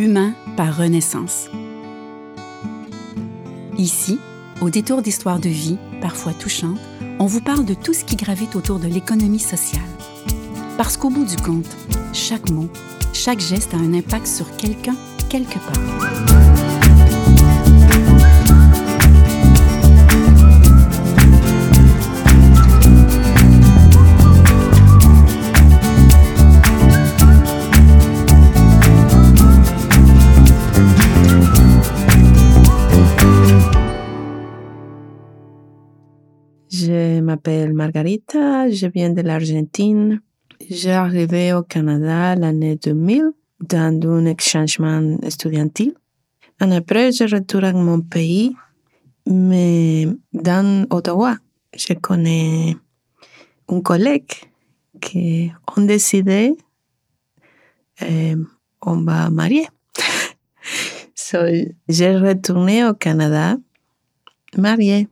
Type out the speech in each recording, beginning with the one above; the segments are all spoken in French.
Humain par Renaissance. Ici, au détour d'histoires de vie, parfois touchantes, on vous parle de tout ce qui gravite autour de l'économie sociale. Parce qu'au bout du compte, chaque mot, chaque geste a un impact sur quelqu'un, quelque part. M'appelle Margarita, je viens de l'Argentine. J'ai arrivé au Canada l'année 2000 dans un échangement estudiantil. Et après, je retourne à mon pays, mais dans Ottawa, je connais un collègue qui ont décidé euh, on va marier. so, j'ai retourné au Canada, mariée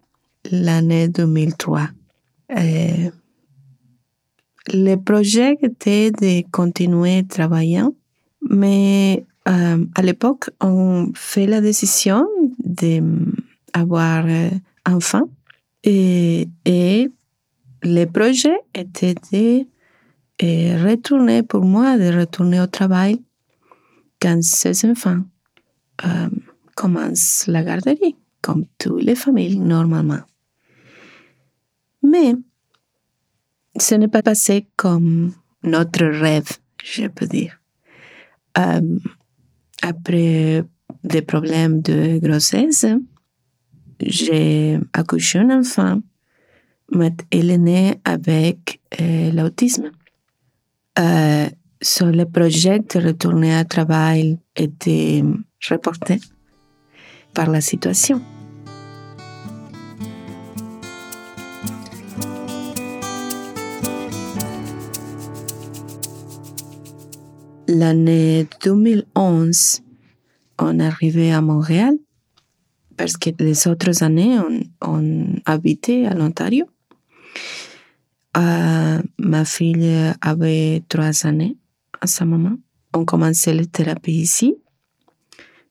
l'année 2003. Euh, le projet était de continuer travaillant, mais à l'époque, on fait la décision d'avoir un enfant et, et, le projet était de euh, retourner pour moi, de retourner au travail quand ces enfants euh, commencent la garderie, comme toutes les familles normalement. Mais ce n'est pas passé comme notre rêve, je peux dire. Euh, après des problèmes de grossesse, j'ai accouché un enfant, mais il est né avec euh, l'autisme. Euh, le projet de retourner à travail était reporté par la situation. L'année 2011, on arrivé à Montréal parce que les autres années, on, on habitait à l'Ontario. Euh, ma fille avait trois années à ce moment. On commençait la thérapie ici.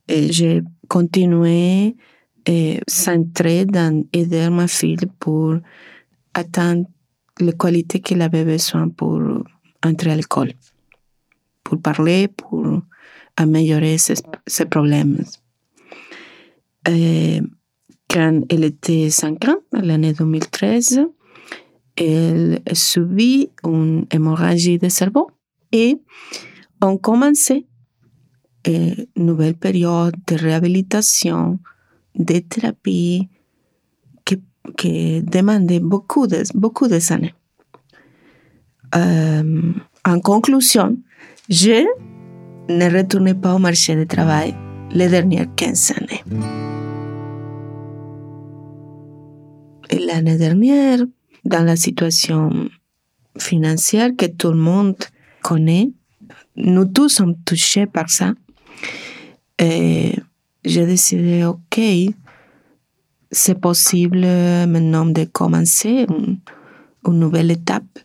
Et j'ai continué et centré dans aider ma fille pour atteindre les qualités qu'elle avait besoin pour entrer à l'école pour parler, pour améliorer ses, ses problèmes. Et quand elle était 5 ans, l'année 2013, elle a subi une hémorragie de cerveau et on commençait une nouvelle période de réhabilitation, de thérapie qui, qui demandait beaucoup de, beaucoup de années. Euh, en conclusion, je ne retournais pas au marché du travail les dernières 15 années. Et l'année dernière, dans la situation financière que tout le monde connaît, nous tous sommes touchés par ça. J'ai décidé, OK, c'est possible maintenant de commencer une, une nouvelle étape,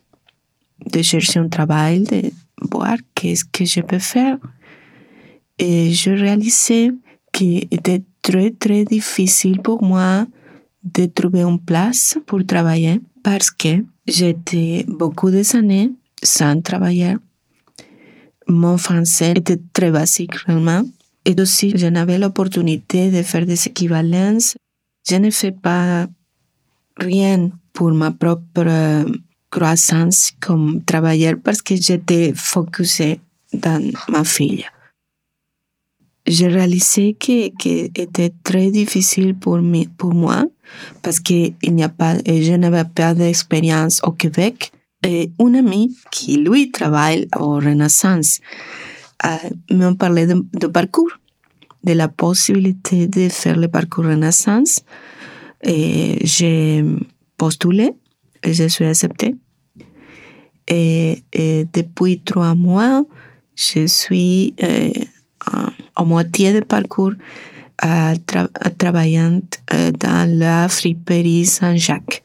de chercher un travail, de voir qu'est-ce que je peux faire? Et je réalisais qu'il était très, très difficile pour moi de trouver une place pour travailler parce que j'étais beaucoup des années sans travailler. Mon français était très basique réellement. Et aussi, je n'avais l'opportunité de faire des équivalences. Je ne fais pas rien pour ma propre croissance comme travailleur parce que j'étais focusée dans ma fille. J'ai réalisé que, que était très difficile pour, moi parce que il a pas, je n'avais pas d'expérience au Québec. Et un ami qui, lui, travaille au Renaissance euh, m'a parlé de, de, parcours, de la possibilité de faire le parcours Renaissance. J'ai postulé et je suis acceptée. Et, depuis trois mois, je suis euh, en, moitié de parcours à travaillant euh, dans la friperie Saint-Jacques.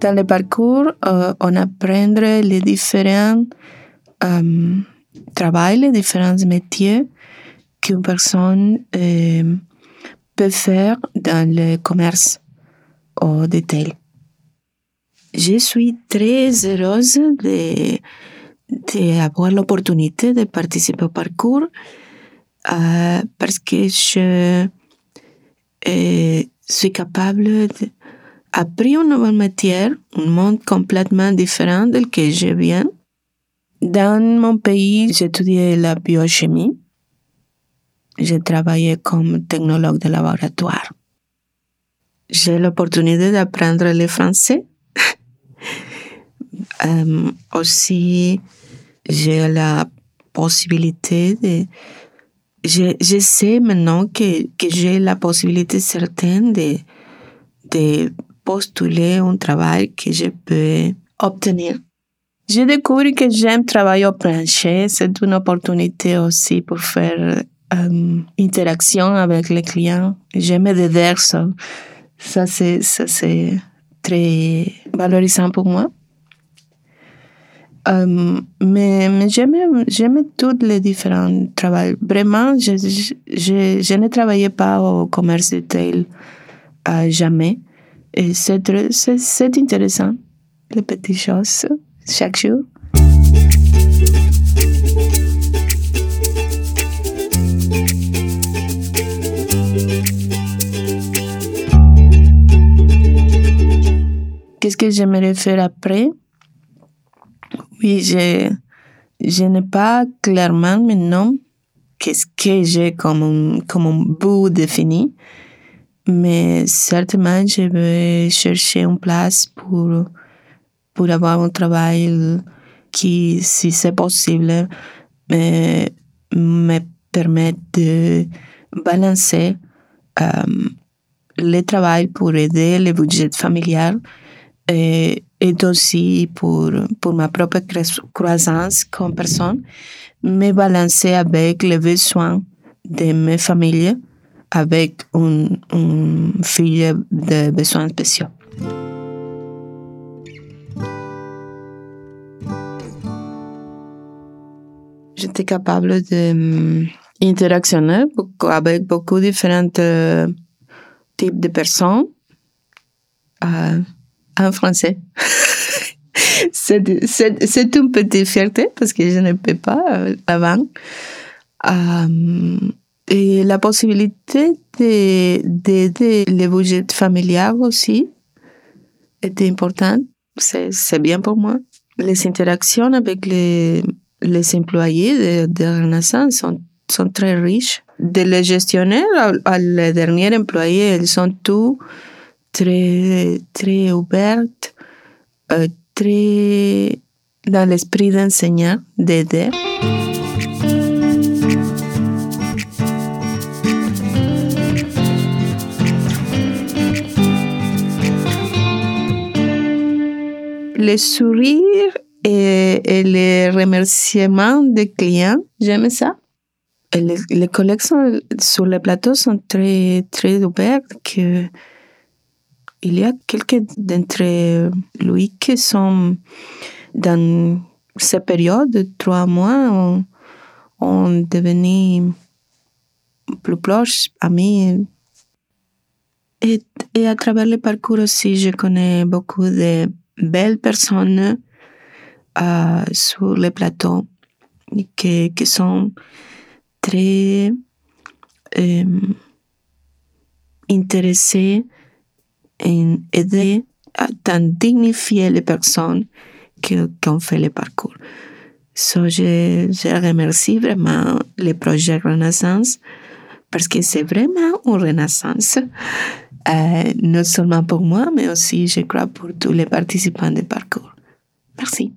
Dans le parcours, euh, on apprend les différents euh, travail, les différents métiers qu'une personne euh, peut faire dans le commerce au détail. Je suis très heureuse de, d'avoir l'opportunité de participer au parcours euh, parce que je euh, suis capable d'apprendre une nouvelle matière, un monde complètement différent del que je viens dans mon pays, étudié la biochimie. J'ai travaillé comme technologue de laboratoire. J'ai l'opportunité d'apprendre le français. aussi, j'ai la possibilité de... Je, je sais maintenant que, que j'ai la possibilité certaine de, de postuler un travail que je peux obtenir j'ai découvert que j'aime travailler au plancher. C'est une opportunité aussi pour faire euh, interaction avec les clients. J'aime aider ça. Ça, c'est, ça, c'est très valorisant pour moi. Euh, mais, mais j'aime, tous les différents travaux. Vraiment, je, je, je, ne travaillais pas au commerce de tail euh, jamais. Et c'est, c'est, c'est intéressant, les petites choses chaque jour. Qu'est-ce que j'aimerais faire après? Oui, je, je n'ai pas clairement maintenant qu'est-ce que j'ai comme comme un bout défini, mais certainement je vais chercher une place pour pour avoir un travail qui, si c'est possible, me, me permet de balancer euh, le travail pour aider le budget familial et, aussi pour, pour ma propre croissance comme personne, me balancer avec les besoins de mes familles avec une, une fille de besoins spéciaux. j'étais capable d'interactionner mm, avec beaucoup de différents euh, types de personnes euh, en français. c'est une petite fierté parce que je ne peux pas euh, avant. Euh, et la possibilité d'aider les budgets familiales aussi était importante. C'est bien pour moi. Les interactions avec les les employés de, Renaissance sont, sont très riches. De les gestionnaires à, les derniers employés, ils sont tous très, très ouverts, euh, très dans l'esprit d'enseignant, d'aider. Les sourires et, les remerciements des clients. J'aime ça. les, les, collègues sur le plateau sont très, très ouverts. Que il y a quelques d'entre lui qui sont dans cette période de trois mois, ont, devenu plus proches, amis. Et, et à travers le parcours aussi, je connais beaucoup de belles personnes euh, sur les plateaux qui, qui sont très euh, intéressés en aider à dignifier les personnes qui, ont fait le parcours. So, je, remercie vraiment le projet Renaissance parce que c'est vraiment une renaissance, euh, non seulement pour moi, mais aussi, je crois, pour tous les participants du parcours. Merci.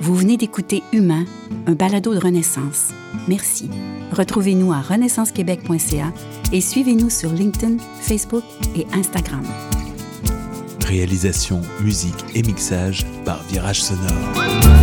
Vous venez d'écouter Humain, un balado de Renaissance. Merci. Retrouvez-nous à renaissancequebec.ca et suivez-nous sur LinkedIn, Facebook et Instagram. Réalisation, musique et mixage par Virage Sonore.